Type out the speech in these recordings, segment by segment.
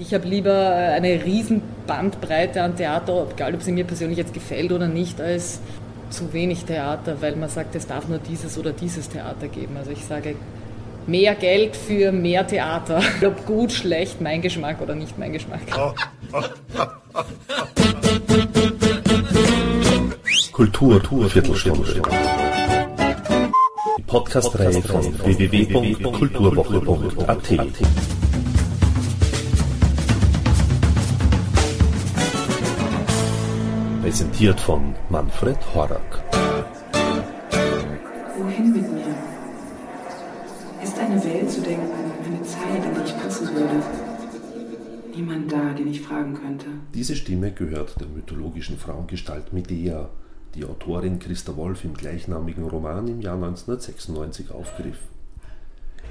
Ich habe lieber äh, eine riesen Bandbreite an Theater, egal ob sie mir persönlich jetzt gefällt oder nicht, als zu wenig Theater, weil man sagt, es darf nur dieses oder dieses Theater geben. Also ich sage, mehr Geld für mehr Theater. Ob gut, schlecht, mein Geschmack oder nicht mein Geschmack. Kultur, Kultur Viertelstunde. Podcast-Reihe von www.kulturwoche.at. Präsentiert von Manfred Horak. Wohin mit mir? Ist eine Welt zu denken, eine Zeit, in die ich passen würde? Niemand da, den ich fragen könnte. Diese Stimme gehört der mythologischen Frauengestalt Medea, die Autorin Christa Wolf im gleichnamigen Roman im Jahr 1996 aufgriff.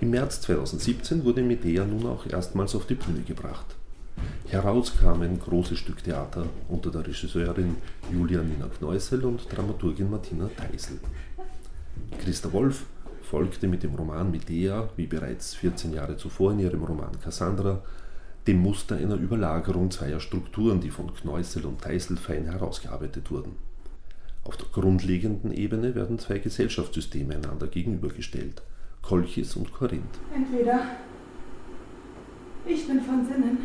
Im März 2017 wurde Medea nun auch erstmals auf die Bühne gebracht. Heraus kam ein großes Stück Theater unter der Regisseurin Julia Nina Kneusel und Dramaturgin Martina Teisel. Christa Wolf folgte mit dem Roman Medea, wie bereits 14 Jahre zuvor in ihrem Roman Cassandra, dem Muster einer Überlagerung zweier Strukturen, die von Kneusel und Teisel fein herausgearbeitet wurden. Auf der grundlegenden Ebene werden zwei Gesellschaftssysteme einander gegenübergestellt, Kolchis und Korinth. Entweder ich bin von Sinnen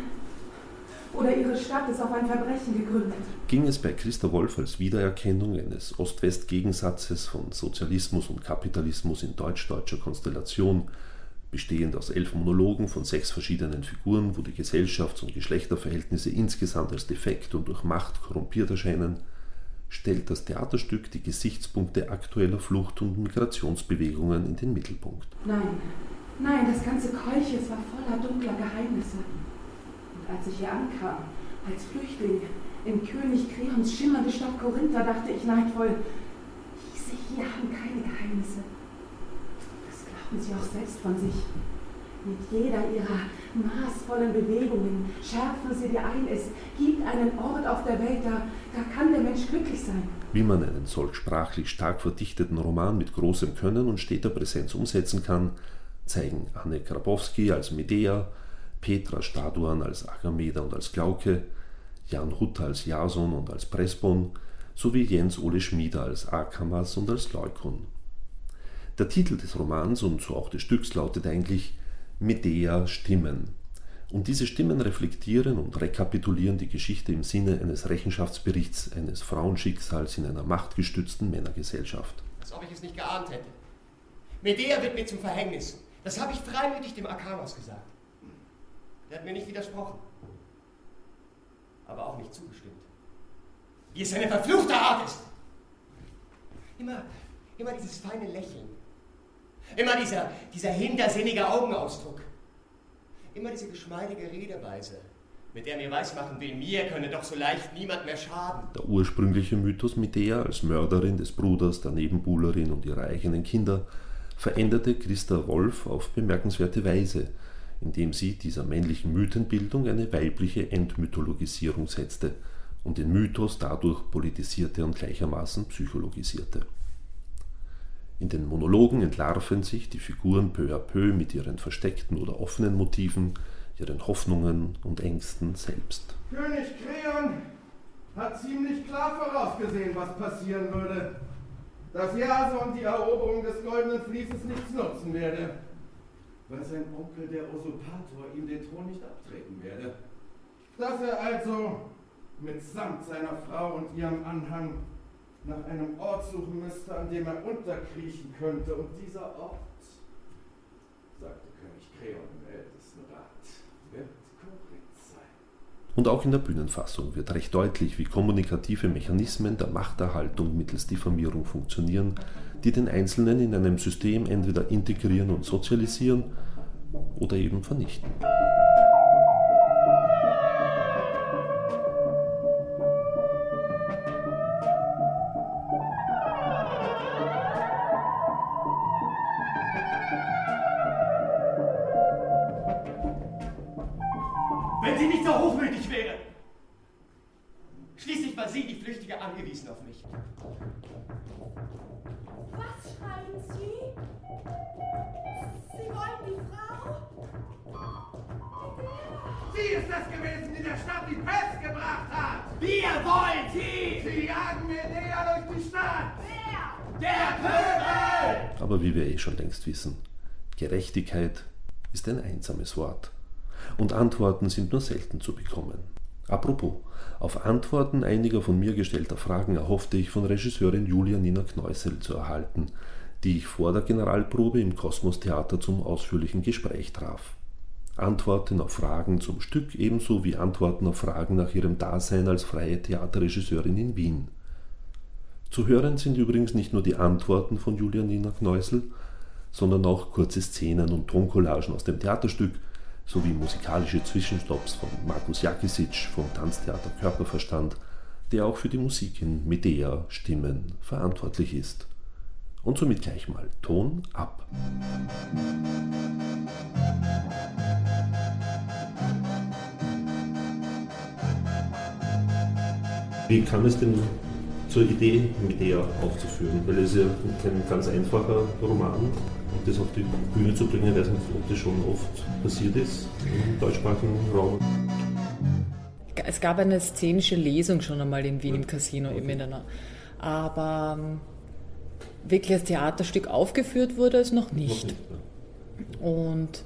oder ihre Stadt ist auf ein Verbrechen gegründet. Ging es bei Christa Wolf als Wiedererkennung eines Ost-West-Gegensatzes von Sozialismus und Kapitalismus in deutsch-deutscher Konstellation, bestehend aus elf Monologen von sechs verschiedenen Figuren, wo die Gesellschafts- und Geschlechterverhältnisse insgesamt als defekt und durch Macht korrumpiert erscheinen, stellt das Theaterstück die Gesichtspunkte aktueller Flucht- und Migrationsbewegungen in den Mittelpunkt. Nein, nein, das ganze Kolches war voller dunkler Geheimnisse. Als ich hier ankam, als Flüchtling in König Kreons schimmernde Stadt Korinth, da dachte ich neidvoll, diese hier haben keine Geheimnisse. Das glauben sie auch selbst von sich. Mit jeder ihrer maßvollen Bewegungen schärfen sie dir ein, es gibt einen Ort auf der Welt, da, da kann der Mensch glücklich sein. Wie man einen solch sprachlich stark verdichteten Roman mit großem Können und steter Präsenz umsetzen kann, zeigen Anne Grabowski als Medea, Petra Staduan als Agameda und als Glauke, Jan Hutter als Jason und als Pressbon sowie Jens Ole Schmieder als Akamas und als Leukon. Der Titel des Romans und so auch des Stücks lautet eigentlich Medea Stimmen. Und diese Stimmen reflektieren und rekapitulieren die Geschichte im Sinne eines Rechenschaftsberichts eines Frauenschicksals in einer machtgestützten Männergesellschaft. Als ob ich es nicht geahnt hätte. Medea wird mir zum Verhängnis. Das habe ich freimütig dem Akamas gesagt. Der hat mir nicht widersprochen. Aber auch nicht zugestimmt. Wie es eine verfluchte Art ist. Immer, immer dieses feine Lächeln. Immer dieser, dieser hintersinnige Augenausdruck. Immer diese geschmeidige Redeweise, mit der mir weismachen will, mir könne doch so leicht niemand mehr schaden. Der ursprüngliche Mythos Medea als Mörderin des Bruders, der Nebenbuhlerin und ihrer eigenen Kinder veränderte Christa Wolf auf bemerkenswerte Weise, indem sie dieser männlichen Mythenbildung eine weibliche Entmythologisierung setzte und den Mythos dadurch politisierte und gleichermaßen psychologisierte. In den Monologen entlarven sich die Figuren peu à peu mit ihren versteckten oder offenen Motiven, ihren Hoffnungen und Ängsten selbst. König Kreon hat ziemlich klar vorausgesehen, was passieren würde. Dass Jason die Eroberung des Goldenen Fließes nichts nutzen werde. Weil sein Onkel, der Usurpator, ihm den Thron nicht abtreten werde. Dass er also mitsamt seiner Frau und ihrem Anhang nach einem Ort suchen müsste, an dem er unterkriechen könnte. Und dieser Ort, sagte König Kreon im ältesten Rat, wird Korinth sein. Und auch in der Bühnenfassung wird recht deutlich, wie kommunikative Mechanismen der Machterhaltung mittels Diffamierung funktionieren, die den Einzelnen in einem System entweder integrieren und sozialisieren oder eben vernichten. Wenn sie nicht so hochmütig wäre. Schließlich war sie, die Flüchtige, angewiesen auf mich. Was schreien Sie? Pest gebracht hat. Wir wollen sie! Sie jagen Medea durch die Stadt. Der Pöbel! Aber wie wir eh schon längst wissen, Gerechtigkeit ist ein einsames Wort. Und Antworten sind nur selten zu bekommen. Apropos, auf Antworten einiger von mir gestellter Fragen erhoffte ich von Regisseurin Julia Nina Kneusel zu erhalten, die ich vor der Generalprobe im Kosmos Theater zum ausführlichen Gespräch traf. Antworten auf Fragen zum Stück ebenso wie Antworten auf Fragen nach ihrem Dasein als freie Theaterregisseurin in Wien. Zu hören sind übrigens nicht nur die Antworten von Julia Nina Kneusel, sondern auch kurze Szenen und Toncollagen aus dem Theaterstück sowie musikalische Zwischenstopps von Markus Jakisic vom Tanztheater Körperverstand, der auch für die Musik in Medea Stimmen verantwortlich ist. Und somit gleich mal Ton ab. Wie kam es denn zur Idee, Medea aufzuführen? Weil es ja kein ganz einfacher Roman und das auf die Bühne zu bringen, weiß nicht, ob das schon oft passiert ist im deutschsprachigen Raum. Es gab eine szenische Lesung schon einmal in Wien im Casino eben in einer. Aber wirklich als Theaterstück aufgeführt wurde es noch nicht. Und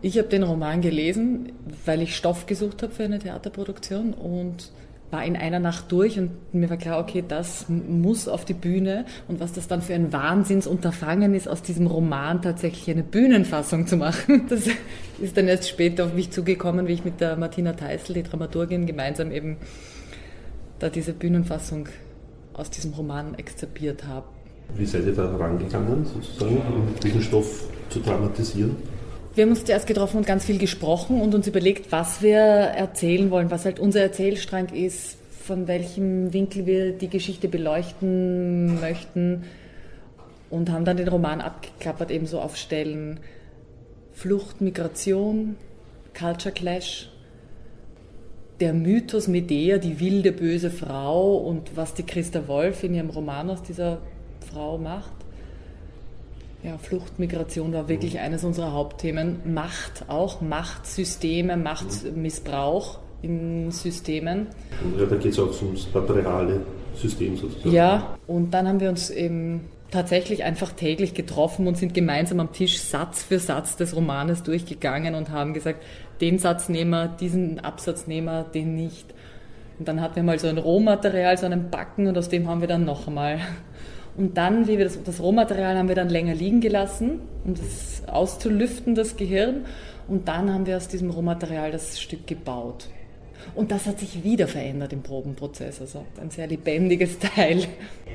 ich habe den Roman gelesen, weil ich Stoff gesucht habe für eine Theaterproduktion und war in einer Nacht durch und mir war klar, okay, das muss auf die Bühne und was das dann für ein Wahnsinnsunterfangen ist, aus diesem Roman tatsächlich eine Bühnenfassung zu machen. Das ist dann erst später auf mich zugekommen, wie ich mit der Martina Teisel, die Dramaturgin, gemeinsam eben da diese Bühnenfassung aus diesem Roman exzerpiert habe. Wie seid ihr da herangegangen, sozusagen, um diesen Stoff zu dramatisieren? Wir haben uns zuerst getroffen und ganz viel gesprochen und uns überlegt, was wir erzählen wollen, was halt unser Erzählstrang ist, von welchem Winkel wir die Geschichte beleuchten möchten und haben dann den Roman abgeklappert, eben so auf Stellen Flucht, Migration, Culture Clash, der Mythos Medea, die wilde, böse Frau und was die Christa Wolf in ihrem Roman aus dieser Frau macht. Ja, Flucht, Migration war wirklich eines unserer Hauptthemen. Macht auch, Machtsysteme, Machtmissbrauch in Systemen. Ja, da geht es auch ums materiale System sozusagen. Ja, und dann haben wir uns eben tatsächlich einfach täglich getroffen und sind gemeinsam am Tisch Satz für Satz des Romanes durchgegangen und haben gesagt, den Satz nehmen wir, diesen Absatz nehmen wir, den nicht. Und dann hatten wir mal so ein Rohmaterial, so einen Backen und aus dem haben wir dann noch einmal und dann, wie wir das, das Rohmaterial haben wir dann länger liegen gelassen, um das auszulüften, das Gehirn. Und dann haben wir aus diesem Rohmaterial das Stück gebaut. Und das hat sich wieder verändert im Probenprozess, also ein sehr lebendiges Teil.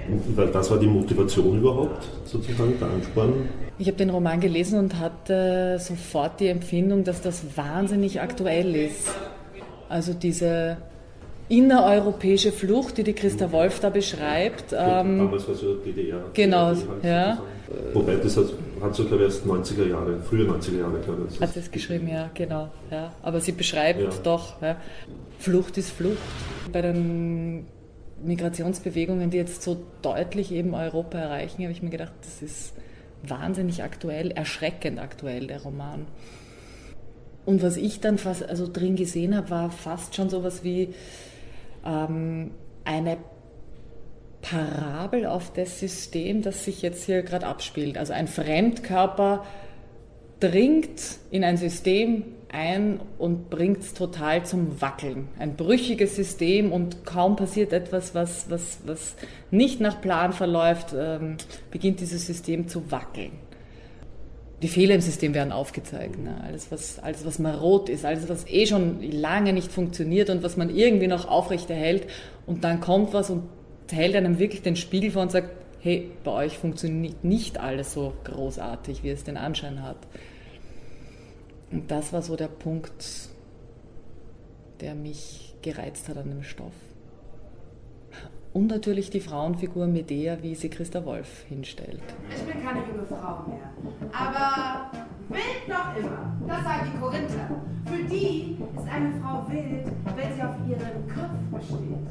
Und das war die Motivation überhaupt, sozusagen, der Ansporn? Ich habe den Roman gelesen und hatte sofort die Empfindung, dass das wahnsinnig aktuell ist. Also diese innereuropäische Flucht, die die Christa Wolf da beschreibt. Ähm, Damals war es ja DDR. Genau, halt ja. Wobei das hat, hat so, glaube ich, erst 90er Jahre, frühe 90er Jahre, glaube ich. Hat sie es geschrieben, ja, genau. Ja. Aber sie beschreibt ja. doch, ja. Flucht ist Flucht. Bei den Migrationsbewegungen, die jetzt so deutlich eben Europa erreichen, habe ich mir gedacht, das ist wahnsinnig aktuell, erschreckend aktuell, der Roman. Und was ich dann fast also drin gesehen habe, war fast schon sowas wie ähm, eine Parabel auf das System, das sich jetzt hier gerade abspielt. Also ein Fremdkörper dringt in ein System ein und bringt es total zum Wackeln. Ein brüchiges System und kaum passiert etwas, was, was, was nicht nach Plan verläuft, ähm, beginnt dieses System zu wackeln die Fehler im System werden aufgezeigt. Ne? Alles, was, alles, was marot ist, alles, was eh schon lange nicht funktioniert und was man irgendwie noch aufrechterhält. Und dann kommt was und hält einem wirklich den Spiegel vor und sagt, hey, bei euch funktioniert nicht alles so großartig, wie es den Anschein hat. Und das war so der Punkt, der mich gereizt hat an dem Stoff. Und natürlich die Frauenfigur Medea, wie sie Christa Wolf hinstellt. Ich bin keine junge Frau mehr. Aber wild noch immer. Das sagen die Korinther. Für die ist eine Frau wild, wenn sie auf ihren Kopf besteht.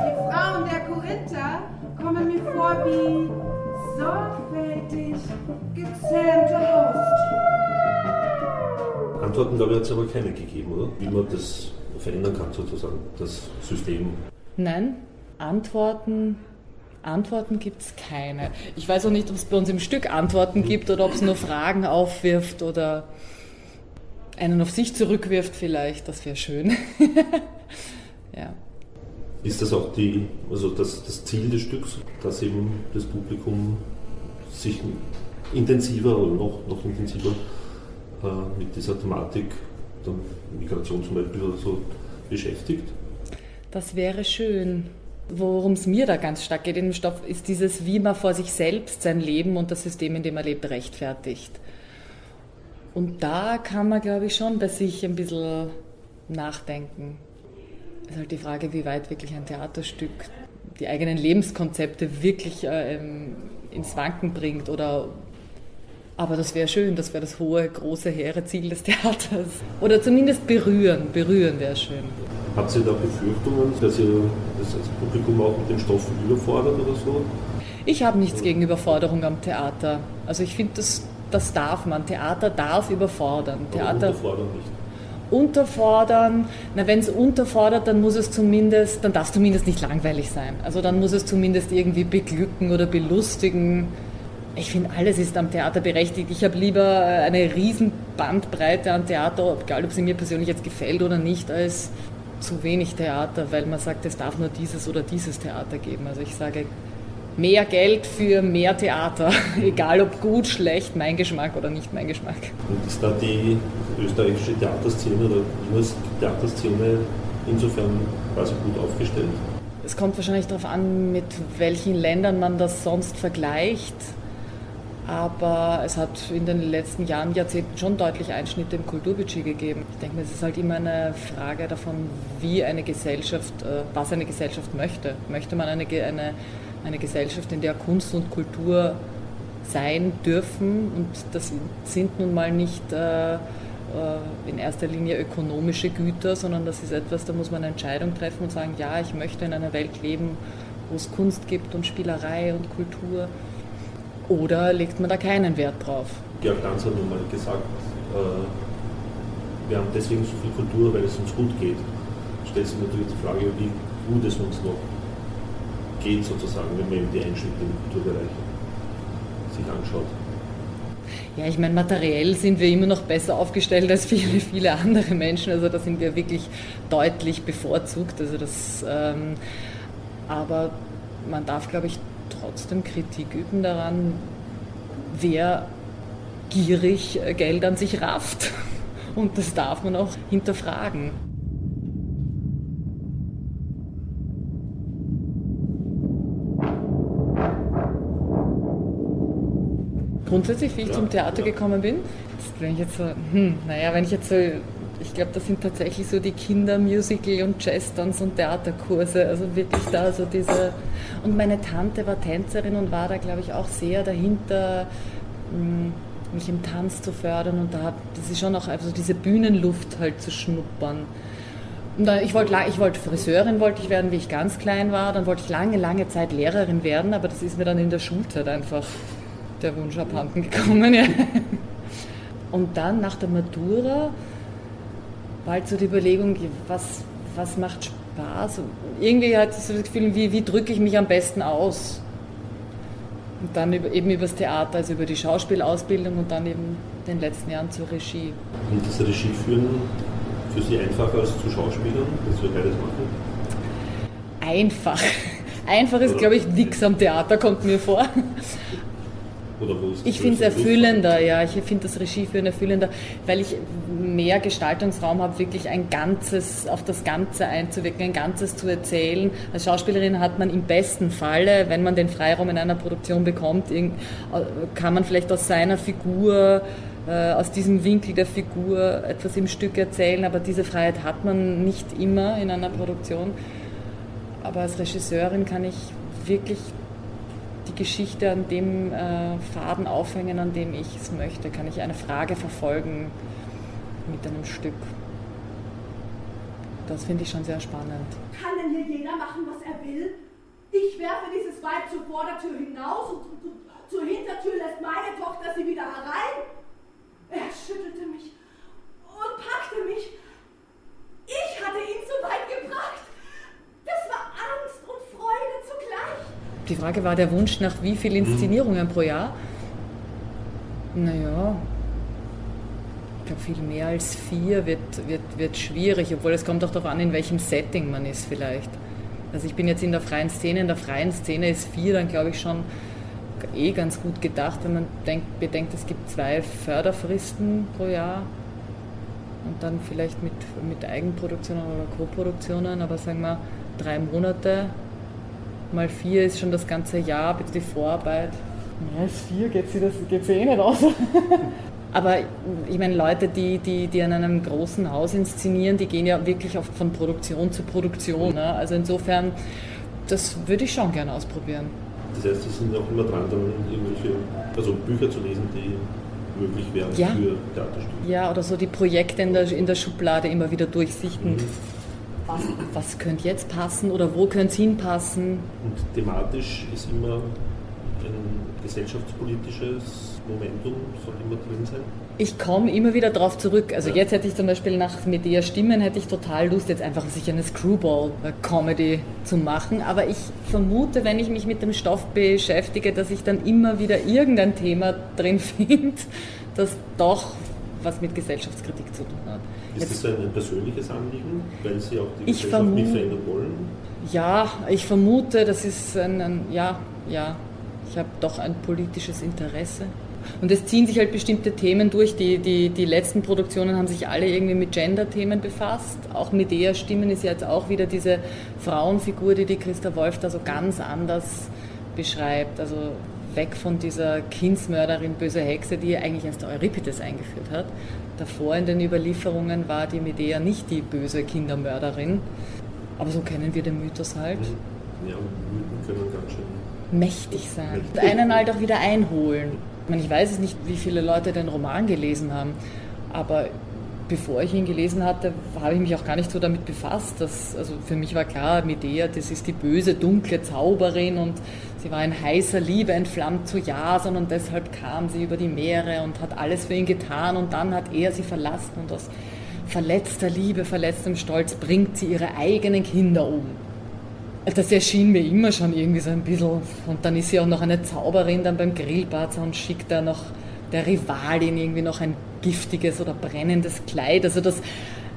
Die Frauen der Korinther kommen mir vor wie sorgfältig gezähmte Haustüren. Antworten, glaube ich, hat es aber keine gegeben, oder? Wie man das verändern kann, sozusagen, das System. Nein, Antworten, Antworten gibt es keine. Ich weiß auch nicht, ob es bei uns im Stück Antworten gibt oder ob es nur Fragen aufwirft oder einen auf sich zurückwirft vielleicht. Das wäre schön. ja. Ist das auch die, also das, das Ziel des Stücks, dass eben das Publikum sich intensiver oder noch, noch intensiver äh, mit dieser Thematik der Migration zum Beispiel oder so beschäftigt? Das wäre schön. Worum es mir da ganz stark geht in dem Stoff, ist dieses, wie man vor sich selbst sein Leben und das System, in dem man lebt, rechtfertigt. Und da kann man, glaube ich, schon bei sich ein bisschen nachdenken. Es ist halt die Frage, wie weit wirklich ein Theaterstück die eigenen Lebenskonzepte wirklich äh, ins Wanken bringt oder aber das wäre schön, das wäre das hohe, große, hehre Ziel des Theaters. Oder zumindest berühren, berühren wäre schön. Habt ihr da Befürchtungen, dass ihr das Publikum auch mit den Stoffen überfordert oder so? Ich habe nichts gegen Überforderung am Theater. Also ich finde, das, das darf man. Theater darf überfordern. Aber Theater unterfordern nicht. unterfordern. Na, wenn es unterfordert, dann muss es zumindest, dann darf es zumindest nicht langweilig sein. Also dann muss es zumindest irgendwie beglücken oder belustigen. Ich finde, alles ist am Theater berechtigt. Ich habe lieber eine riesen Bandbreite an Theater, egal ob sie mir persönlich jetzt gefällt oder nicht, als zu wenig Theater, weil man sagt, es darf nur dieses oder dieses Theater geben. Also ich sage, mehr Geld für mehr Theater, egal ob gut, schlecht, mein Geschmack oder nicht mein Geschmack. Und ist da die österreichische Theaterszene oder Wieners Theaterszene insofern quasi gut aufgestellt? Es kommt wahrscheinlich darauf an, mit welchen Ländern man das sonst vergleicht. Aber es hat in den letzten Jahren, Jahrzehnten schon deutlich Einschnitte im Kulturbudget gegeben. Ich denke, es ist halt immer eine Frage davon, wie eine Gesellschaft, äh, was eine Gesellschaft möchte. Möchte man eine, eine, eine Gesellschaft, in der Kunst und Kultur sein dürfen? Und das sind nun mal nicht äh, äh, in erster Linie ökonomische Güter, sondern das ist etwas, da muss man eine Entscheidung treffen und sagen, ja, ich möchte in einer Welt leben, wo es Kunst gibt und Spielerei und Kultur. Oder legt man da keinen Wert drauf? Georg Danz hat nun mal gesagt, äh, wir haben deswegen so viel Kultur, weil es uns gut geht. Stellt sich natürlich die Frage, wie gut es uns noch geht, sozusagen, wenn man eben die Einschnitte im Kulturbereich sich anschaut. Ja, ich meine, materiell sind wir immer noch besser aufgestellt als viele, viele andere Menschen. Also da sind wir wirklich deutlich bevorzugt. Also das, ähm, aber man darf, glaube ich, trotzdem Kritik üben daran, wer gierig Geld an sich rafft. Und das darf man auch hinterfragen. Grundsätzlich, wie ich Ja, zum Theater ja. gekommen bin, wenn ich jetzt so, hm, naja, wenn ich jetzt so, ich glaube, das sind tatsächlich so die Kindermusical und Jazzdance und Theaterkurse, also wirklich da so diese, und meine Tante war Tänzerin und war da, glaube ich, auch sehr dahinter, mh, mich im Tanz zu fördern und da, hab- das ist schon auch, also diese Bühnenluft halt zu schnuppern. Und ich wollte ich wollte Friseurin wollte ich werden, wie ich ganz klein war. Dann wollte ich lange, lange Zeit Lehrerin werden, aber das ist mir dann in der Schulzeit einfach der Wunsch abhanden gekommen. Ja. Und dann nach der Matura war halt so die Überlegung, was, was macht Spaß? Und irgendwie hatte ich so das Gefühl, wie, wie drücke ich mich am besten aus? Und dann über, eben übers Theater, also über die Schauspielausbildung und dann eben in den letzten Jahren zur Regie. Und das Regie führen für Sie einfacher als zu Schauspielern, dass wir beides machen? Einfach. Einfach ist, glaube ich, nix am Theater, kommt mir vor. Oder wo ist Ich finde es erfüllender, ja. Ich finde das Regieführen erfüllender, weil ich mehr Gestaltungsraum habe, wirklich ein Ganzes, auf das Ganze einzuwirken, ein Ganzes zu erzählen. Als Schauspielerin hat man im besten Falle, wenn man den Freiraum in einer Produktion bekommt, irgend- kann man vielleicht aus seiner Figur, äh, aus diesem Winkel der Figur etwas im Stück erzählen, aber diese Freiheit hat man nicht immer in einer Produktion. Aber als Regisseurin kann ich wirklich die Geschichte an dem äh, Faden aufhängen, an dem ich es möchte? Kann ich eine Frage verfolgen mit einem Stück? Das finde ich schon sehr spannend. Kann denn hier jeder machen, was er will? Ich werfe dieses Weib zur Vordertür hinaus und zur Hintertür lässt meine Tochter sie wieder herein. Er schüttelte mich und packte mich. Ich hatte ihn so weit gebracht. Die Frage war der Wunsch nach wie viel Inszenierungen pro Jahr? Naja, ich glaube, viel mehr als vier wird, wird, wird schwierig, obwohl es kommt auch darauf an, in welchem Setting man ist vielleicht. Also ich bin jetzt in der freien Szene, in der freien Szene ist vier dann, glaube ich, schon eh ganz gut gedacht, wenn man denkt, bedenkt, es gibt zwei Förderfristen pro Jahr und dann vielleicht mit, mit Eigenproduktionen oder Co-Produktionen, aber sagen wir drei Monate mal vier ist schon das ganze Jahr, bitte die Vorarbeit. Ja, ist vier, geht sie das geht sie eh nicht aus. Aber ich meine, Leute, die, die, die an einem großen Haus inszenieren, die gehen ja wirklich oft von Produktion zu Produktion. Ne? Also insofern, das würde ich schon gerne ausprobieren. Das heißt, Sie sind auch immer dran, dann irgendwelche also Bücher zu lesen, die möglich wären Ja. für Theaterstücke. Ja, oder so die Projekte in der, in der Schublade immer wieder durchsichten. Mhm. Was, was könnte jetzt passen oder wo könnte es hinpassen? Und thematisch ist immer ein gesellschaftspolitisches Momentum, soll immer drin sein. Ich komme immer wieder drauf zurück. Also jetzt hätte ich zum Beispiel nach Medea Stimmen hätte ich total Lust, jetzt einfach sich eine Screwball-Comedy zu machen. Aber ich vermute, wenn ich mich mit dem Stoff beschäftige, dass ich dann immer wieder irgendein Thema drin finde, das doch was mit Gesellschaftskritik zu tun hat. Ist Jetzt- das ein, persönliches Anliegen, weil Sie auch die Gesellschaft vermu- verändern wollen? Ja, ich vermute, das ist ein, ein ja, ja, ich habe doch ein politisches Interesse. Und es ziehen sich halt bestimmte Themen durch. Die, die, die letzten Produktionen haben sich alle irgendwie mit Gender-Themen befasst. Auch Medea Stimmen ist ja jetzt auch wieder diese Frauenfigur, die die Christa Wolf da so ganz anders beschreibt. Also weg von dieser Kindsmörderin, böse Hexe, die ja eigentlich erst der Euripides eingeführt hat. Davor in den Überlieferungen war die Medea nicht die böse Kindermörderin. Aber so kennen wir den Mythos halt. Ja, und Mythen können ganz schön. Mächtig sein. Mächtig. Einen halt auch wieder einholen. Ich, meine, ich weiß es nicht, wie viele Leute den Roman gelesen haben, aber bevor ich ihn gelesen hatte, habe ich mich auch gar nicht so damit befasst. Dass, also für mich war klar, Medea, das ist die böse, dunkle Zauberin und sie war in heißer Liebe entflammt zu Jason und deshalb kam sie über die Meere und hat alles für ihn getan und dann hat er sie verlassen und aus verletzter Liebe, verletztem Stolz bringt sie ihre eigenen Kinder um. Das erschien mir immer schon irgendwie so ein bisschen. Und dann ist sie auch noch eine Zauberin dann beim Grillparzer und schickt da noch der Rivalin irgendwie noch ein giftiges oder brennendes Kleid. Also das,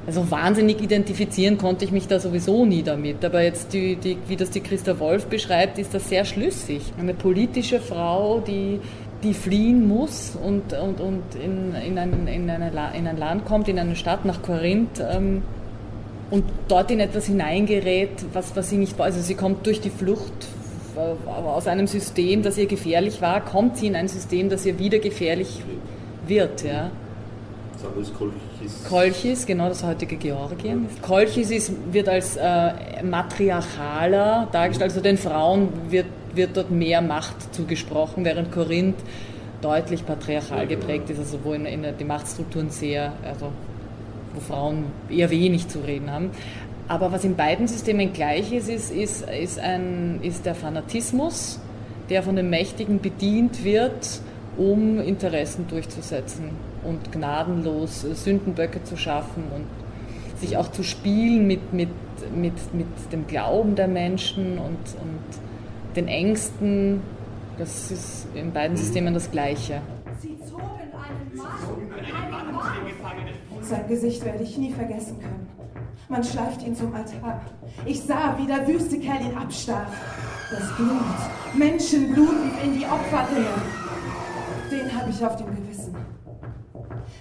also wahnsinnig identifizieren konnte ich mich da sowieso nie damit. Aber jetzt, die, die, wie das die Christa Wolf beschreibt, ist das sehr schlüssig. Eine politische Frau, die, die fliehen muss und, und, und in, in, ein, in, eine, in ein Land kommt, in eine Stadt nach Korinth. Ähm, und dort in etwas hineingerät, was, was sie nicht war. Also sie kommt durch die Flucht äh, aus einem System, das ihr gefährlich war, kommt sie in ein System, das ihr wieder gefährlich wird. Ja. Das andere ist Kolchis. Kolchis, genau das heutige Georgien. Kolchis ist, wird als äh, matriarchaler dargestellt, also den Frauen wird, wird dort mehr Macht zugesprochen, während Korinth deutlich patriarchal Ja, genau. geprägt ist, also wo in, in die Machtstrukturen sehr, also wo Frauen eher wenig zu reden haben. Aber was in beiden Systemen gleich ist, ist, ist, ist, ein, ist der Fanatismus, der von den Mächtigen bedient wird, um Interessen durchzusetzen und gnadenlos äh, Sündenböcke zu schaffen und sich auch zu spielen mit, mit, mit, mit dem Glauben der Menschen und, und den Ängsten. Das ist in beiden Systemen das Gleiche. Sie zogen einen Mann, einen Mann. Sein Gesicht werde ich nie vergessen können. Man schleift ihn zum Altar. Ich sah, wie der wüste Kerl ihn abstach. Das Blut, Menschenblut lief in die Opferringe. Den habe ich auf dem Gewissen.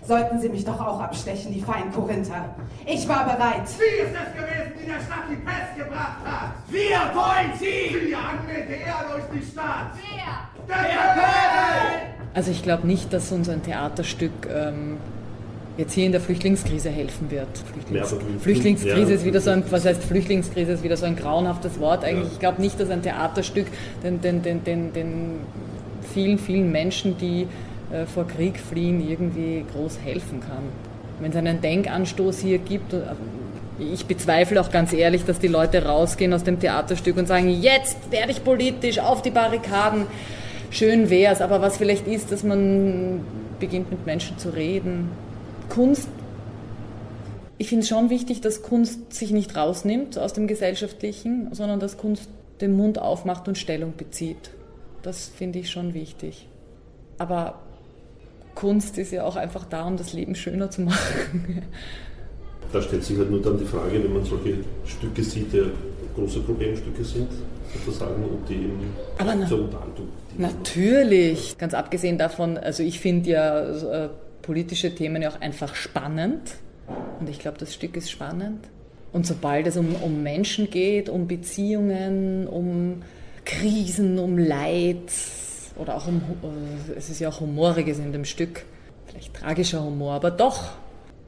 Sollten sie mich doch auch abstechen, die feinen Korinther. Ich war bereit. Sie ist es gewesen, die der Stadt die Pest gebracht hat. Wir wollen sie! Sie jagen Medea durch die Stadt. Wer? Der König! Also ich glaube nicht, dass uns ein Theaterstück ähm, jetzt hier in der Flüchtlingskrise helfen wird. Flüchtlings vergnügen. Flüchtlingskrise Ja, ist wieder so ein, was heißt Flüchtlingskrise ist wieder so ein grauenhaftes Wort eigentlich. Ich glaube nicht, dass ein Theaterstück den, den, den, den, den vielen, vielen Menschen, die vor Krieg fliehen, irgendwie groß helfen kann. Wenn es einen Denkanstoß hier gibt, äh, ich bezweifle auch ganz ehrlich, dass die Leute rausgehen aus dem Theaterstück und sagen, jetzt werde ich politisch auf die Barrikaden. Schön wär's, aber was vielleicht ist, dass man beginnt mit Menschen zu reden. Kunst, ich finde es schon wichtig, dass Kunst sich nicht rausnimmt aus dem Gesellschaftlichen, sondern dass Kunst den Mund aufmacht und Stellung bezieht. Das finde ich schon wichtig. Aber Kunst ist ja auch einfach da, um das Leben schöner zu machen. Da stellt sich halt nur dann die Frage, wenn man solche Stücke sieht, die große Problemstücke sind, sozusagen, ob die eben Aber na, zur Unterhaltung. Natürlich. Ganz abgesehen davon, also ich finde ja äh, politische Themen ja auch einfach spannend. Und ich glaube, das Stück ist spannend. Und sobald es um, um Menschen geht, um Beziehungen, um Krisen, um Leid oder auch um, äh, es ist ja auch Humoriges in dem Stück, vielleicht tragischer Humor, aber doch,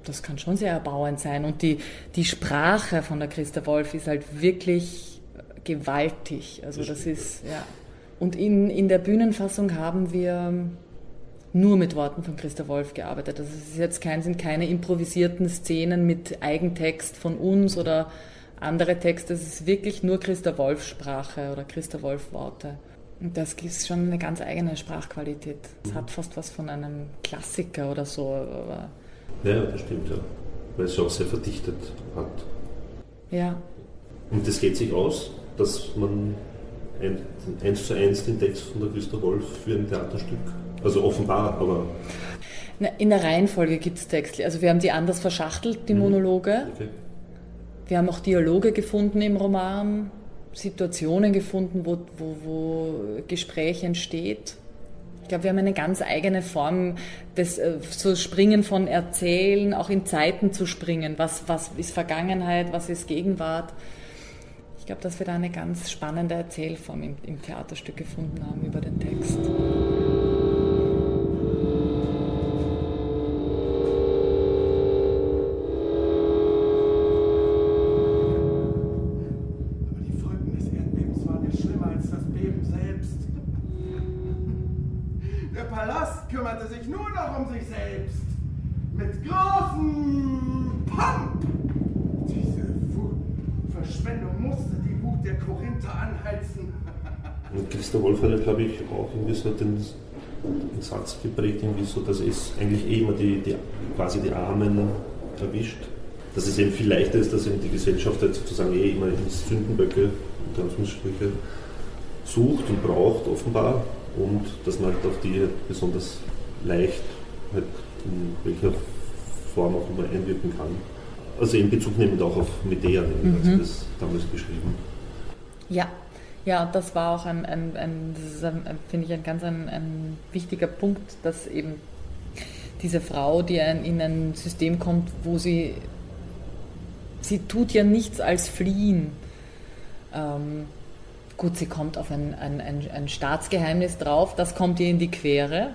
das kann schon sehr erbauend sein. Und die, die Sprache von der Christa Wolf ist halt wirklich gewaltig. Also das ist, ja. Und in, in der Bühnenfassung haben wir nur mit Worten von Christa Wolf gearbeitet. Also es ist jetzt kein, sind keine improvisierten Szenen mit Eigentext von uns oder andere Texte. Es ist wirklich nur Christa Wolf Sprache oder Christa Wolf Worte. Und das ist schon eine ganz eigene Sprachqualität. Es hat fast was von einem Klassiker oder so. Aber ja, das stimmt, ja. Weil es auch sehr verdichtet hat. Ja. Und das geht sich aus, dass man ein, eins zu eins den Text von der Christa Wolf für ein Theaterstück, also offenbar, aber. In der Reihenfolge gibt es Texte. Also wir haben die anders verschachtelt, die mhm. Monologe. Okay. Wir haben auch Dialoge gefunden im Roman, Situationen gefunden, wo, wo, wo Gespräch entsteht. Ich glaube, wir haben eine ganz eigene Form des äh, so Springen von Erzählen, auch in Zeiten zu springen. Was, was ist Vergangenheit, was ist Gegenwart? Ich glaube, dass wir da eine ganz spannende Erzählform im, im Theaterstück gefunden haben über den Text. Irgendwie so den, den Satz geprägt, irgendwie so, dass es eigentlich eh immer die, die, quasi die Armen erwischt. Dass es eben viel leichter ist, dass eben die Gesellschaft halt sozusagen eh immer Sündenböcke, unter Anführungsstriche, sucht und braucht offenbar und dass man halt auf die besonders leicht halt in welcher Form auch immer einwirken kann. Also in Bezug nehmend auch auf Medea, mhm. hat sie das damals beschrieben. Ja, ja, das war auch ein, ein, ein, ein finde ich, ein ganz ein, wichtiger Punkt, dass eben diese Frau, die in ein System kommt, wo sie, sie tut ja nichts als fliehen. Ähm, gut, sie kommt auf ein, ein Staatsgeheimnis drauf, das kommt ihr in die Quere.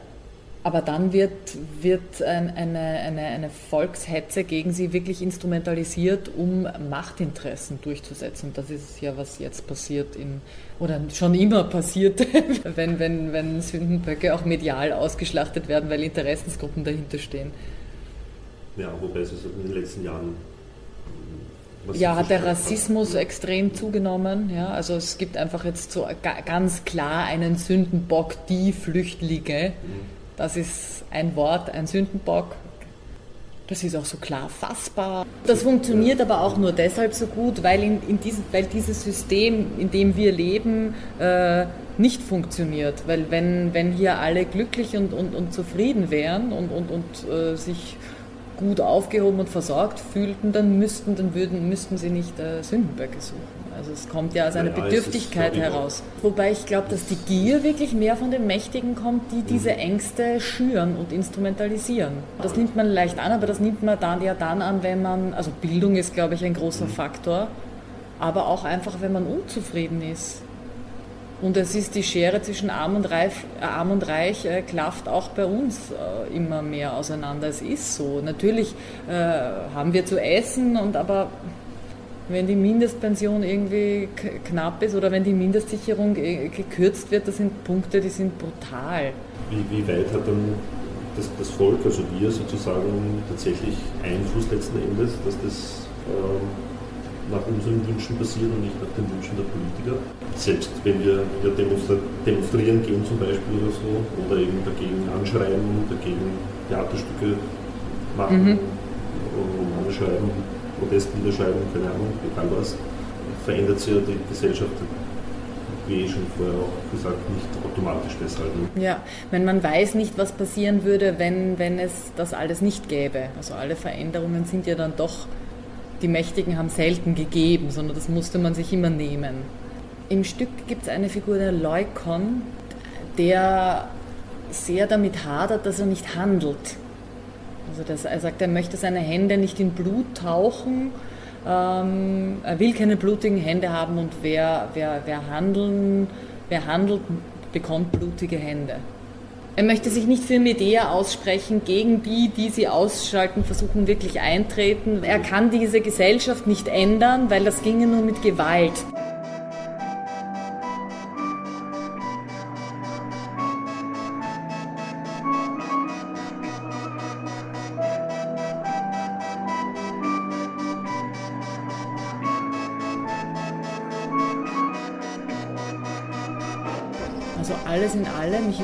Aber dann wird, wird eine, eine, eine Volkshetze gegen sie wirklich instrumentalisiert, um Machtinteressen durchzusetzen. Das ist ja, was jetzt passiert in, oder schon immer passiert, wenn, wenn, wenn Sündenböcke auch medial ausgeschlachtet werden, weil Interessensgruppen dahinter stehen. Ja, wobei es in den letzten Jahren ja, hat der Rassismus extrem zugenommen. Ja, also es gibt einfach jetzt so ganz klar einen Sündenbock, die Flüchtlinge. Mhm das ist ein Wort, ein Sündenbock. Das ist auch so klar fassbar. Das funktioniert aber auch nur deshalb so gut, weil, in, in diesem, weil dieses System, in dem wir leben, äh, nicht funktioniert. Weil wenn, wenn hier alle glücklich und, und, und zufrieden wären und, und, und äh, sich gut aufgehoben und versorgt fühlten, dann müssten, dann würden, müssten sie nicht äh, Sündenböcke suchen. Also es kommt ja aus einer ja, Bedürftigkeit heraus. Wobei ich glaube, dass die Gier wirklich mehr von den Mächtigen kommt, die diese mhm. Ängste schüren und instrumentalisieren. Das nimmt man leicht an, aber das nimmt man dann ja dann an, wenn man, also Bildung ist, glaube ich, ein großer mhm. Faktor, aber auch einfach, wenn man unzufrieden ist. Und es ist die Schere zwischen Arm und Reich, äh, Arm und Reich äh, klafft auch bei uns äh, immer mehr auseinander. Es ist so. Natürlich äh, haben wir zu essen, und aber wenn die Mindestpension irgendwie knapp ist oder wenn die Mindestsicherung äh, gekürzt wird, das sind Punkte, die sind brutal. Wie, wie weit hat dann das, das, Volk, also wir sozusagen, tatsächlich Einfluss letzten Endes, dass das ähm, nach unseren Wünschen passiert und nicht nach den Wünschen der Politiker? Selbst wenn wir demonstrieren gehen zum Beispiel oder so, oder eben dagegen anschreiben, dagegen Theaterstücke machen, mhm. Romane schreiben, Protest niederschreiben, keine Ahnung, egal was, verändert sich ja die Gesellschaft wie eh schon vorher auch gesagt, nicht automatisch deshalb. Ne? Ja, wenn man weiß nicht, was passieren würde, wenn, wenn es das alles nicht gäbe. Also alle Veränderungen sind ja dann doch, die Mächtigen haben selten gegeben, sondern das musste man sich immer nehmen. Im Stück gibt es eine Figur, der Leukon, der sehr damit hadert, dass er nicht handelt. Also das, er sagt, er möchte seine Hände nicht in Blut tauchen, ähm, er will keine blutigen Hände haben und wer, wer, wer, handeln, wer handelt, bekommt blutige Hände. Er möchte sich nicht für Medea aussprechen, gegen die, die sie ausschalten, versuchen wirklich eintreten. Er kann diese Gesellschaft nicht ändern, weil das ginge nur mit Gewalt.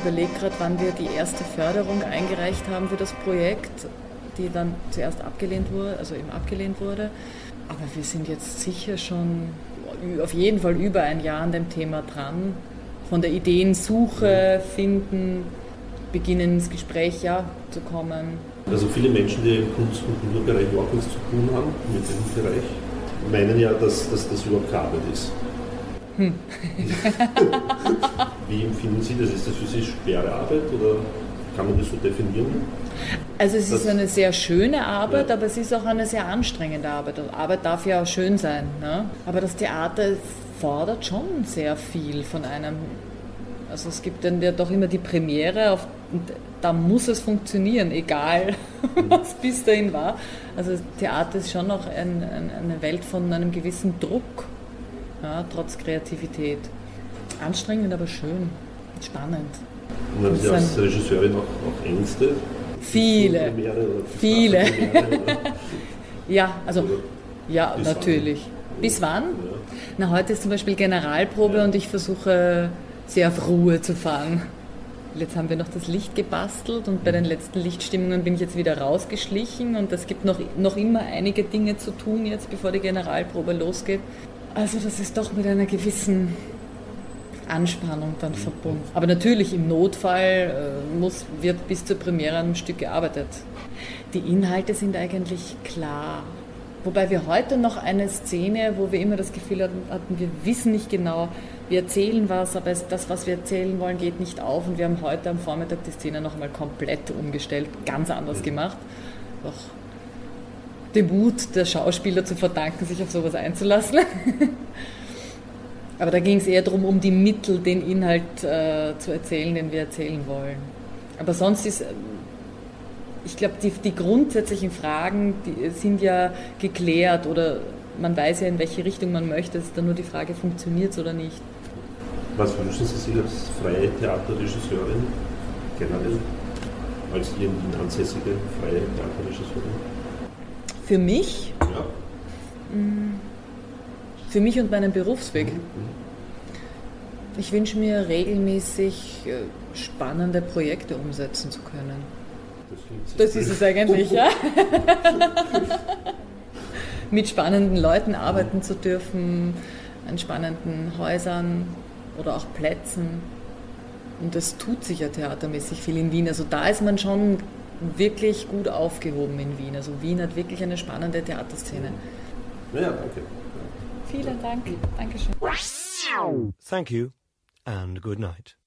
Überlege gerade, wann wir die erste Förderung eingereicht haben für das Projekt, die dann zuerst abgelehnt wurde, also eben abgelehnt wurde. Aber wir sind jetzt sicher schon auf jeden Fall über ein Jahr an dem Thema dran. Von der Ideensuche, Finden, beginnen ins Gespräch ja, zu kommen. Also viele Menschen, die im Kunst- und Kulturbereich überhaupt nichts zu tun haben mit dem Bereich, meinen ja, dass, dass das überhaupt Arbeit ist. Hm. Wie empfinden Sie das? Ist das für Sie schwere Arbeit oder kann man das so definieren? Also es ist eine sehr schöne Arbeit, ja. aber es ist auch eine sehr anstrengende Arbeit. Und Arbeit darf ja auch schön sein. Ne? Aber das Theater fordert schon sehr viel von einem. Also es gibt dann ja doch immer die Premiere, auf, da muss es funktionieren, egal mhm. was bis dahin war. Also Theater ist schon noch ein, ein, eine Welt von einem gewissen Druck ja, trotz Kreativität. Anstrengend, aber schön, spannend. Und haben Sie als Regisseurin auch, auch Ängste? Viele, viele. ja, also ja, Bis natürlich. Wann? Bis wann? Ja. Na, heute ist zum Beispiel Generalprobe ja. und ich versuche sehr auf Ruhe zu fahren. Jetzt haben wir noch das Licht gebastelt und bei den letzten Lichtstimmungen bin ich jetzt wieder rausgeschlichen und es gibt noch, noch immer einige Dinge zu tun jetzt, bevor die Generalprobe losgeht. Also das ist doch mit einer gewissen Anspannung dann verbunden. Aber natürlich im Notfall äh, muss, wird bis zur Premiere einem Stück gearbeitet. Die Inhalte sind eigentlich klar. Wobei wir heute noch eine Szene, wo wir immer das Gefühl hatten, wir wissen nicht genau, wir erzählen was, aber das, was wir erzählen wollen, geht nicht auf. Und wir haben heute am Vormittag die Szene nochmal komplett umgestellt, ganz anders gemacht. Doch dem Mut der Schauspieler zu verdanken, sich auf sowas einzulassen. Aber da ging es eher darum, um die Mittel, den Inhalt äh, zu erzählen, den wir erzählen wollen. Aber sonst ist, ich glaube, die, die, grundsätzlichen Fragen die sind ja geklärt oder man weiß ja, in welche Richtung man möchte. Es ist dann nur die Frage, funktioniert es oder nicht. Was wünschen Sie sich als freie Theaterregisseurin generell? Als hier ansässige freie Theaterregisseurin? Für mich? Ja. Mm, für mich und meinen Berufsweg. Mhm. Ich wünsche mir regelmäßig äh, spannende Projekte umsetzen zu können. Das, das ist es eigentlich, ja. Mit spannenden Leuten arbeiten zu dürfen, an spannenden Häusern oder auch Plätzen. Und das tut sich ja theatermäßig viel in Wien. Also da ist man schon wirklich gut aufgehoben in Wien. Also Wien hat wirklich eine spannende Theaterszene. Ja, danke. Vielen Dank. Dankeschön. Thank you and good night.